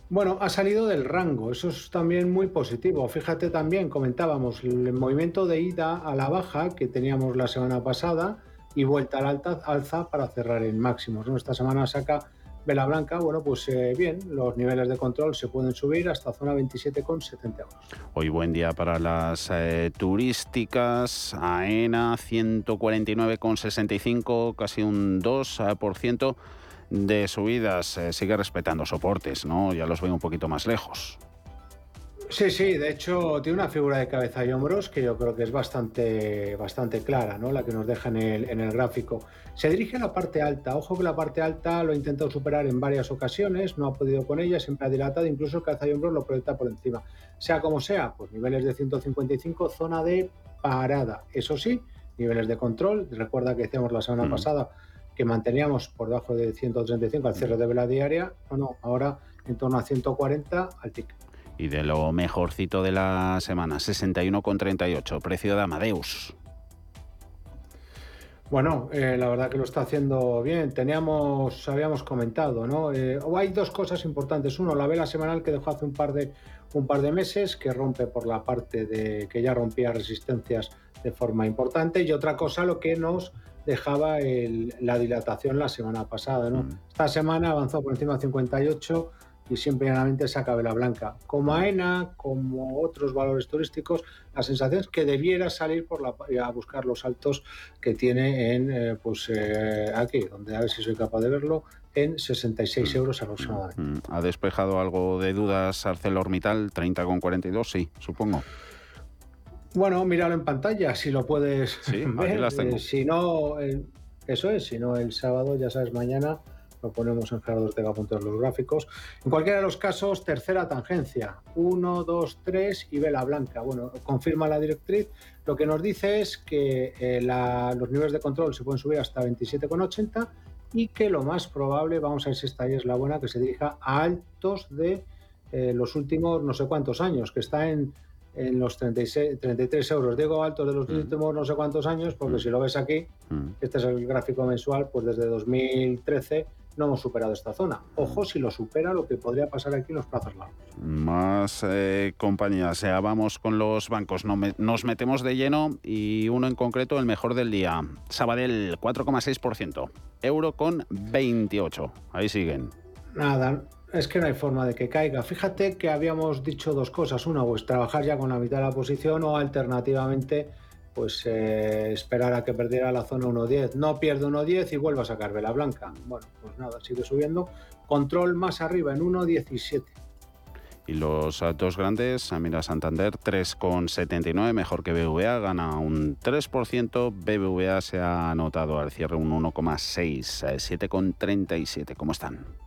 Bueno, ha salido del rango, eso es también muy positivo. Fíjate también, comentábamos el movimiento de ida a la baja que teníamos la semana pasada y vuelta al alta, alza para cerrar en máximos. Esta semana saca vela blanca, bueno, pues eh, bien, los niveles de control se pueden subir hasta zona 27,70 euros. Hoy buen día para las eh, turísticas, AENA 149,65, casi un 2% de subidas eh, sigue respetando soportes, ¿no? Ya los veo un poquito más lejos. Sí, sí, de hecho tiene una figura de cabeza y hombros que yo creo que es bastante, bastante clara, ¿no? la que nos deja en el, en el gráfico. Se dirige a la parte alta, ojo que la parte alta lo ha intentado superar en varias ocasiones, no ha podido con ella, siempre ha dilatado, incluso el cabeza y hombros lo proyecta por encima. Sea como sea, pues niveles de 155, zona de parada. Eso sí, niveles de control, recuerda que decíamos la semana mm. pasada que manteníamos por debajo de 135 al cierre de vela diaria, bueno, ahora en torno a 140 al TIC. Y de lo mejorcito de la semana, 61,38, precio de Amadeus. Bueno, eh, la verdad que lo está haciendo bien. Teníamos, habíamos comentado, ¿no? Eh, hay dos cosas importantes. Uno, la vela semanal que dejó hace un par de un par de meses, que rompe por la parte de que ya rompía resistencias de forma importante. Y otra cosa, lo que nos dejaba la dilatación la semana pasada. ¿no? Mm. Esta semana avanzó por encima de 58 y siempre llanamente saca vela blanca. Como AENA, como otros valores turísticos, la sensación es que debiera salir por la, a buscar los altos que tiene en, eh, pues eh, aquí, donde a ver si soy capaz de verlo, en 66 mm. euros aproximadamente. Mm. ¿Ha despejado algo de dudas ArcelorMittal, 30,42? Sí, supongo. Bueno, míralo en pantalla, si lo puedes ver. Eh, si no, eso es, si no el sábado, ya sabes, mañana lo ponemos en gerardoortega.es los gráficos. En cualquiera de los casos, tercera tangencia, 1, 2, 3 y vela blanca. Bueno, confirma la directriz. Lo que nos dice es que eh, los niveles de control se pueden subir hasta 27,80 y que lo más probable, vamos a ver si esta ahí es la buena, que se dirija a altos de eh, los últimos no sé cuántos años, que está en en los 36, 33 euros. Digo altos de los mm. últimos no sé cuántos años, porque mm. si lo ves aquí, mm. este es el gráfico mensual, pues desde 2013 no hemos superado esta zona. Ojo si lo supera lo que podría pasar aquí en los plazos largos. Más eh, compañías, ya vamos con los bancos, nos metemos de lleno y uno en concreto, el mejor del día. Sabadell, 4,6%, euro con 28. Ahí siguen. Nada, es que no hay forma de que caiga. Fíjate que habíamos dicho dos cosas. Una, pues trabajar ya con la mitad de la posición o alternativamente, pues eh, esperar a que perdiera la zona 1.10. No pierde 1.10 y vuelva a sacar vela blanca. Bueno, pues nada, sigue subiendo. Control más arriba en 1.17. Y los dos grandes, mira Santander 3,79, mejor que BVA, gana un 3%. BBVA se ha anotado al cierre un 1,6, 7,37. ¿Cómo están?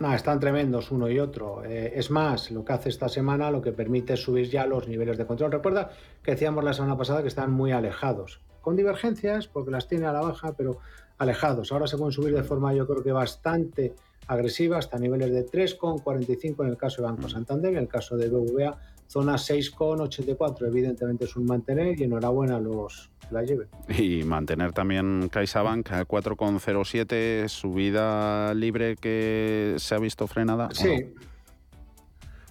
No, están tremendos uno y otro. Eh, es más, lo que hace esta semana lo que permite es subir ya los niveles de control. Recuerda que decíamos la semana pasada que están muy alejados, con divergencias, porque las tiene a la baja, pero alejados. Ahora se pueden subir de forma yo creo que bastante agresiva hasta niveles de 3,45 en el caso de Banco Santander, en el caso de BVA zona 6,84. Evidentemente es un mantener y enhorabuena a los la lleven. Y mantener también CaixaBank a 4,07, subida libre que se ha visto frenada. Sí.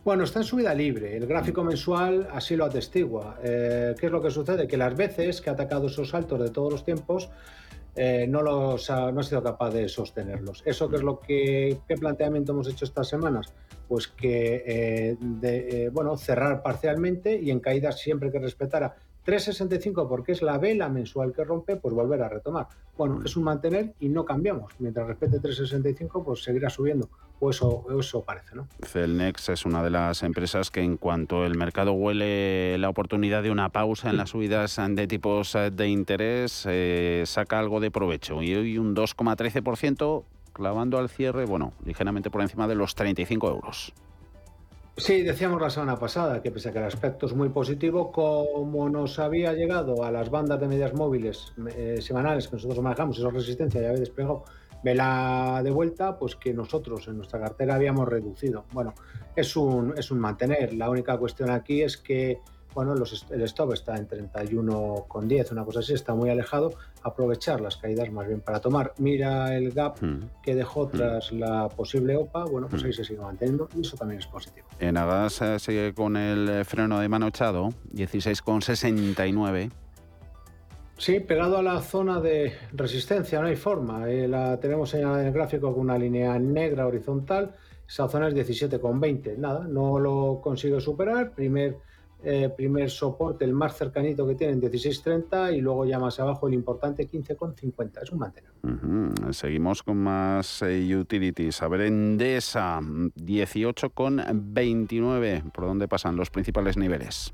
Bueno, está en subida libre. El gráfico mensual así lo atestigua. Eh, ¿Qué es lo que sucede? Que las veces que ha atacado esos saltos de todos los tiempos, eh, no, los ha, no ha sido capaz de sostenerlos. ¿Eso qué es lo que qué planteamiento hemos hecho estas semanas? Pues que eh, de, eh, bueno, cerrar parcialmente y en caídas siempre que respetara 3,65 porque es la vela mensual que rompe, pues volver a retomar. Bueno, es un mantener y no cambiamos. Mientras respete 3,65, pues seguirá subiendo. O eso, eso parece, ¿no? Celnex es una de las empresas que en cuanto el mercado huele la oportunidad de una pausa en las subidas de tipos de interés, eh, saca algo de provecho. Y hoy un 2,13% clavando al cierre, bueno, ligeramente por encima de los 35 euros. Sí, decíamos la semana pasada que pese a que el aspecto es muy positivo, como nos había llegado a las bandas de medias móviles eh, semanales que nosotros manejamos, esa resistencia ya había desplegado, vela de vuelta, pues que nosotros en nuestra cartera habíamos reducido. Bueno, es un, es un mantener. La única cuestión aquí es que bueno, los, el stop está en 31,10, una cosa así, está muy alejado. Aprovechar las caídas más bien para tomar. Mira el gap Mm. que dejó tras la posible OPA, bueno, pues ahí se sigue manteniendo y eso también es positivo. En Agas eh, sigue con el eh, freno de mano echado, 16,69. Sí, pegado a la zona de resistencia, no hay forma. Eh, la tenemos señalada en el gráfico con una línea negra horizontal. Esa zona es 17,20. Nada, no lo consigue superar. Primer, eh, primer soporte, el más cercanito que tienen, 16,30 y luego ya más abajo el importante 15,50. Es un mantener. Seguimos con más eh, utilities. A ver, Endesa, 18,29. ¿Por dónde pasan los principales niveles?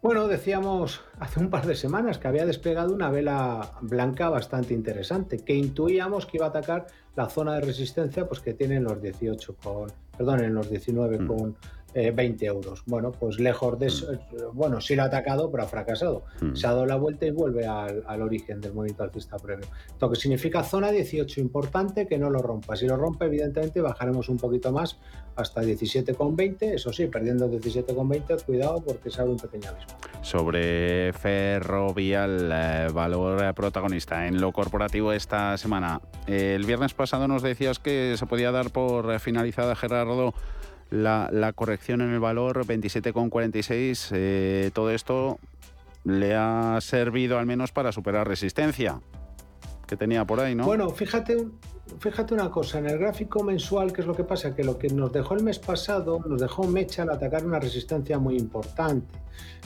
Bueno, decíamos hace un par de semanas que había desplegado una vela blanca bastante interesante, que intuíamos que iba a atacar la zona de resistencia pues que tienen los 18 con, perdón, en los 19 con eh, 20 euros. Bueno, pues lejos de eso, eh, bueno, sí lo ha atacado, pero ha fracasado. Mm. Se ha dado la vuelta y vuelve al, al origen del movimiento alcista previo. Lo que significa zona 18 importante que no lo rompa. Si lo rompe, evidentemente bajaremos un poquito más hasta 17,20. Eso sí, perdiendo 17,20, cuidado porque se abre un pequeño abismo. Sobre Ferrovial, eh, valor protagonista en lo corporativo esta semana. Eh, el viernes pasado nos decías que se podía dar por finalizada, Gerardo, la, la corrección en el valor 27,46. Eh, todo esto le ha servido al menos para superar resistencia que tenía por ahí, ¿no? Bueno, fíjate, fíjate una cosa, en el gráfico mensual, ¿qué es lo que pasa? Que lo que nos dejó el mes pasado, nos dejó Mecha al atacar una resistencia muy importante.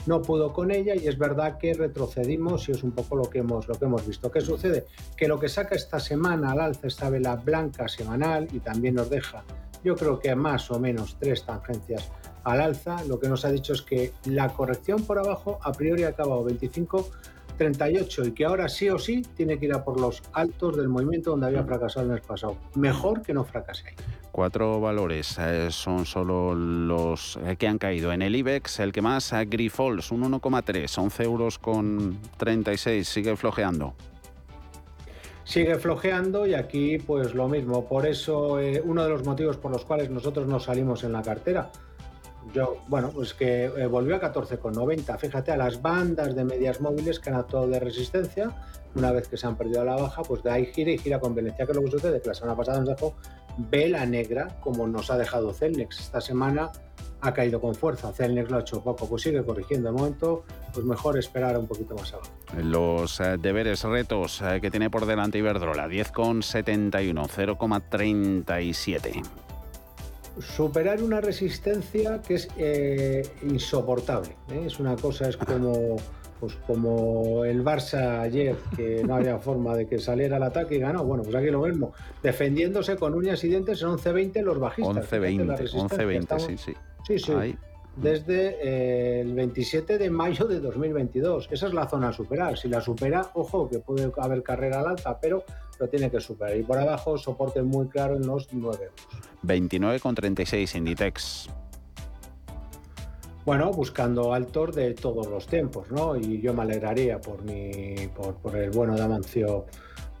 No pudo con ella y es verdad que retrocedimos y es un poco lo que hemos, lo que hemos visto. ¿Qué sucede? Que lo que saca esta semana al alza esta vela blanca semanal y también nos deja, yo creo que más o menos tres tangencias al alza, lo que nos ha dicho es que la corrección por abajo a priori ha acabado 25 38 y que ahora sí o sí tiene que ir a por los altos del movimiento donde había fracasado el mes pasado. Mejor que no fracase ahí. Cuatro valores eh, son solo los eh, que han caído. En el IBEX, el que más, eh, Grifols, un 1,3, 11 euros con 36, sigue flojeando. Sigue flojeando y aquí pues lo mismo. Por eso eh, uno de los motivos por los cuales nosotros no salimos en la cartera. Yo, bueno, pues que eh, volvió a 14,90. Fíjate, a las bandas de medias móviles que han actuado de resistencia, una vez que se han perdido a la baja, pues de ahí gira y gira con violencia. Que es lo que sucede? Que la semana pasada nos dejó vela negra, como nos ha dejado Celnex. Esta semana ha caído con fuerza. Celnex lo ha hecho poco, pues sigue corrigiendo. De momento, pues mejor esperar un poquito más abajo. Los eh, deberes, retos eh, que tiene por delante Iberdrola, 10,71, 0,37. superar una resistencia que es eh, insoportable. ¿eh? Es una cosa, es como, pues como el Barça ayer, que no había forma de que saliera al ataque y ganó. Bueno, pues aquí lo mismo, defendiéndose con uñas y dientes en 11-20 los bajistas. Fíjate la 11,20, resistencia, 11,20, estamos- sí, sí. Sí, sí. Ahí. Desde eh, el 27 de mayo de 2022. Esa es la zona a superar. Si la supera, ojo, que puede haber carrera al alza, pero lo tiene que superar. Y por abajo, soporte muy claro en los 9 euros. 29,36 Inditex. Bueno, buscando altos de todos los tiempos, ¿no? Y yo me alegraría por, mi, por, por el bueno de Amancio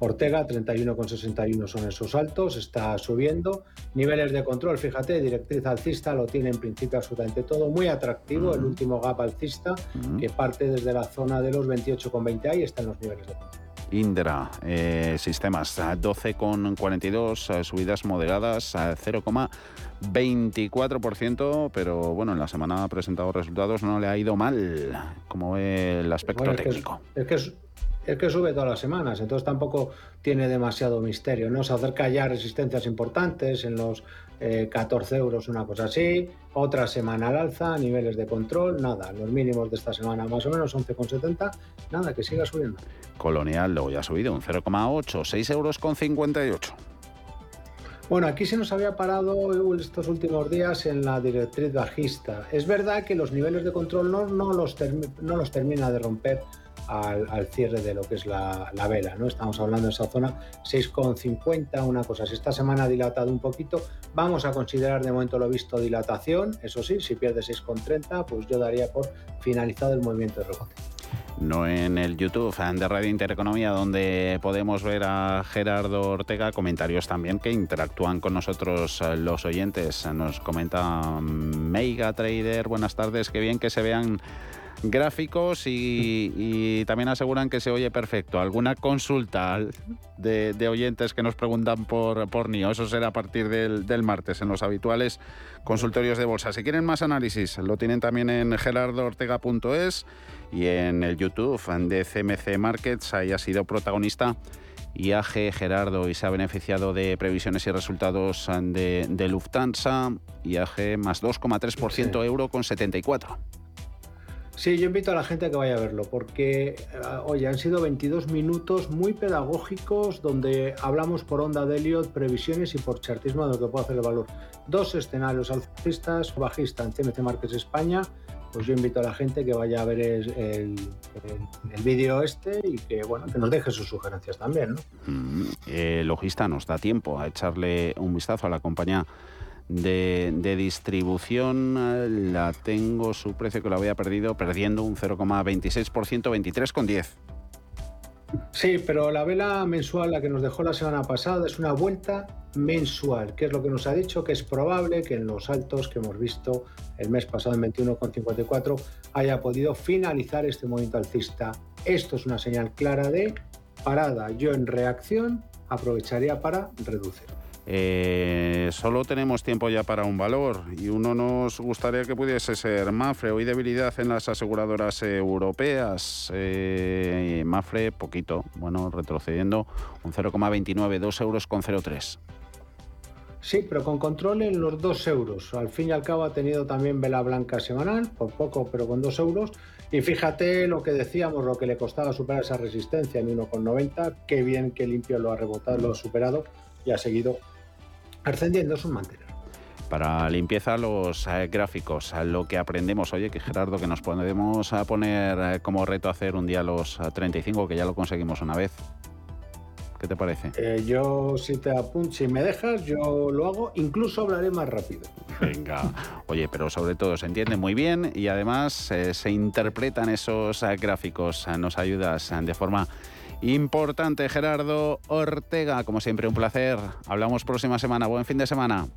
Ortega, 31,61 son esos altos, está subiendo. Niveles de control, fíjate, directriz alcista lo tiene en principio absolutamente todo, muy atractivo, el último gap alcista que parte desde la zona de los 28,20 ahí están los niveles de control. Indra, eh, sistemas, a 12,42, eh, subidas moderadas, a 0,24%, pero bueno, en la semana ha presentado resultados, no le ha ido mal, como ve el aspecto Bueno, es que es- técnico. Es que es, es que sube todas las semanas, entonces tampoco tiene demasiado misterio, ¿no? Se acerca ya resistencias importantes en los 14 eh, euros, una cosa así, otra semana al alza, niveles de control, nada, los mínimos de esta semana más o menos 11,70, nada, que siga subiendo. Colonial luego ya ha subido un 0,8, 6 euros con 58. Bueno, aquí se nos había parado estos últimos días en la directriz bajista. Es verdad que los niveles de control no, no, los, no los termina de romper al, cierre de lo que es la, vela. ¿no? Estamos hablando de esa zona 6,50, una cosa. Si esta semana ha dilatado un poquito, vamos a considerar de momento lo visto dilatación. Eso sí, si pierde 6,30, pues yo daría por finalizado el movimiento de rebote no en el YouTube de Radio Intereconomía, donde podemos ver a Gerardo Ortega, comentarios también que interactúan con nosotros eh, los oyentes. Nos comenta Meiga Trader, buenas tardes, qué bien que se vean gráficos y, también aseguran que se oye perfecto. ¿Alguna consulta de, oyentes que nos preguntan por, por NIO? Eso será a partir del, martes en los habituales consultorios de bolsa. Si quieren más análisis, lo tienen también en gerardoortega.es y en el YouTube de CMC Markets. Ahí ha sido protagonista IAG Gerardo y se ha beneficiado de previsiones y resultados de, de Lufthansa. IAG más 2,3% euro con 74. Sí, yo invito a la gente a que vaya a verlo, porque, eh, oye, han sido 22 minutos muy pedagógicos donde hablamos por onda de Elliot, previsiones y por chartismo de lo que puede hacer el valor. Dos escenarios alcistas, bajista en CMC Markets España, pues yo invito a la gente que vaya a ver el, el, vídeo este y que, bueno, que nos deje sus sugerencias también. Mm, eh, logista nos da tiempo a echarle un vistazo a la compañía de, distribución eh, la tengo su precio que lo había perdido perdiendo un 0,26%, 23,10. Sí, pero la vela mensual, la que nos dejó la semana pasada, es una vuelta mensual, que es lo que nos ha dicho que es probable que en los altos que hemos visto el mes pasado en 21,54 haya podido finalizar este movimiento alcista. Esto es una señal clara de parada. Yo en reacción aprovecharía para reducir. Eh, solo tenemos tiempo ya para un valor y uno nos gustaría que pudiese ser Mafre. Hoy debilidad en las aseguradoras europeas. Eh, Mafre, poquito, bueno, retrocediendo un 0,29, 2 euros con 0,3. Sí, pero con control en los 2 euros. Al fin y al cabo ha tenido también vela blanca semanal, por poco, pero con 2 euros. Y fíjate lo que decíamos, lo que le costaba superar esa resistencia en 1,90. Qué bien que limpio lo ha rebotado, lo ha superado y ha seguido ascendiendo es un mantener. Para limpieza los eh, gráficos, lo que aprendemos, oye, que Gerardo, que nos podemos a poner eh, como reto hacer un día los 35, que ya lo conseguimos una vez. ¿Qué te parece? Eh, yo, si te apunto, si me dejas, yo lo hago, incluso hablaré más rápido. Venga, oye, pero sobre todo se entiende muy bien y además se interpretan esos gráficos. Nos ayudas de forma importante, Gerardo Ortega. Como siempre, un placer. Hablamos próxima semana. Buen fin de semana.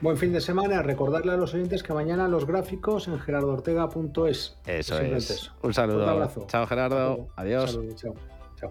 Buen fin de semana. Recordarle a los oyentes que mañana los gráficos en gerardoortega.es. Eso es. Un saludo. Un abrazo. Chao, Gerardo. Adiós. chao. Chao.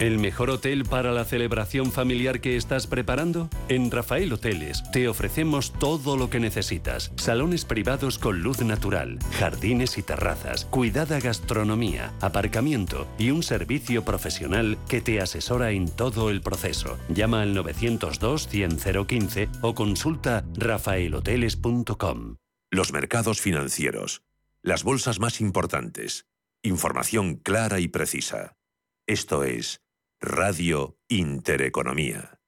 ¿El mejor hotel para la celebración familiar que estás preparando? En Rafael Hoteles te ofrecemos todo lo que necesitas. Salones privados con luz natural, jardines y terrazas, cuidada gastronomía, aparcamiento y un servicio profesional que te asesora en todo el proceso. Llama al 902 100 o consulta rafaelhoteles.com. Los mercados financieros. Las bolsas más importantes. Información clara y precisa. Esto es Radio Intereconomía.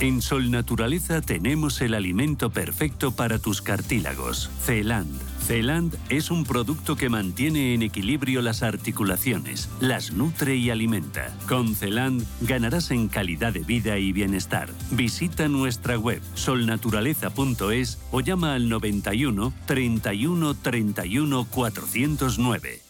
En Sol Naturaleza tenemos el alimento perfecto para tus cartílagos. Celand Celand es un producto que mantiene en equilibrio las articulaciones, las nutre y alimenta. Con Celand ganarás en calidad de vida y bienestar. Visita nuestra web solnaturaleza.es o llama al 91 31 31 409.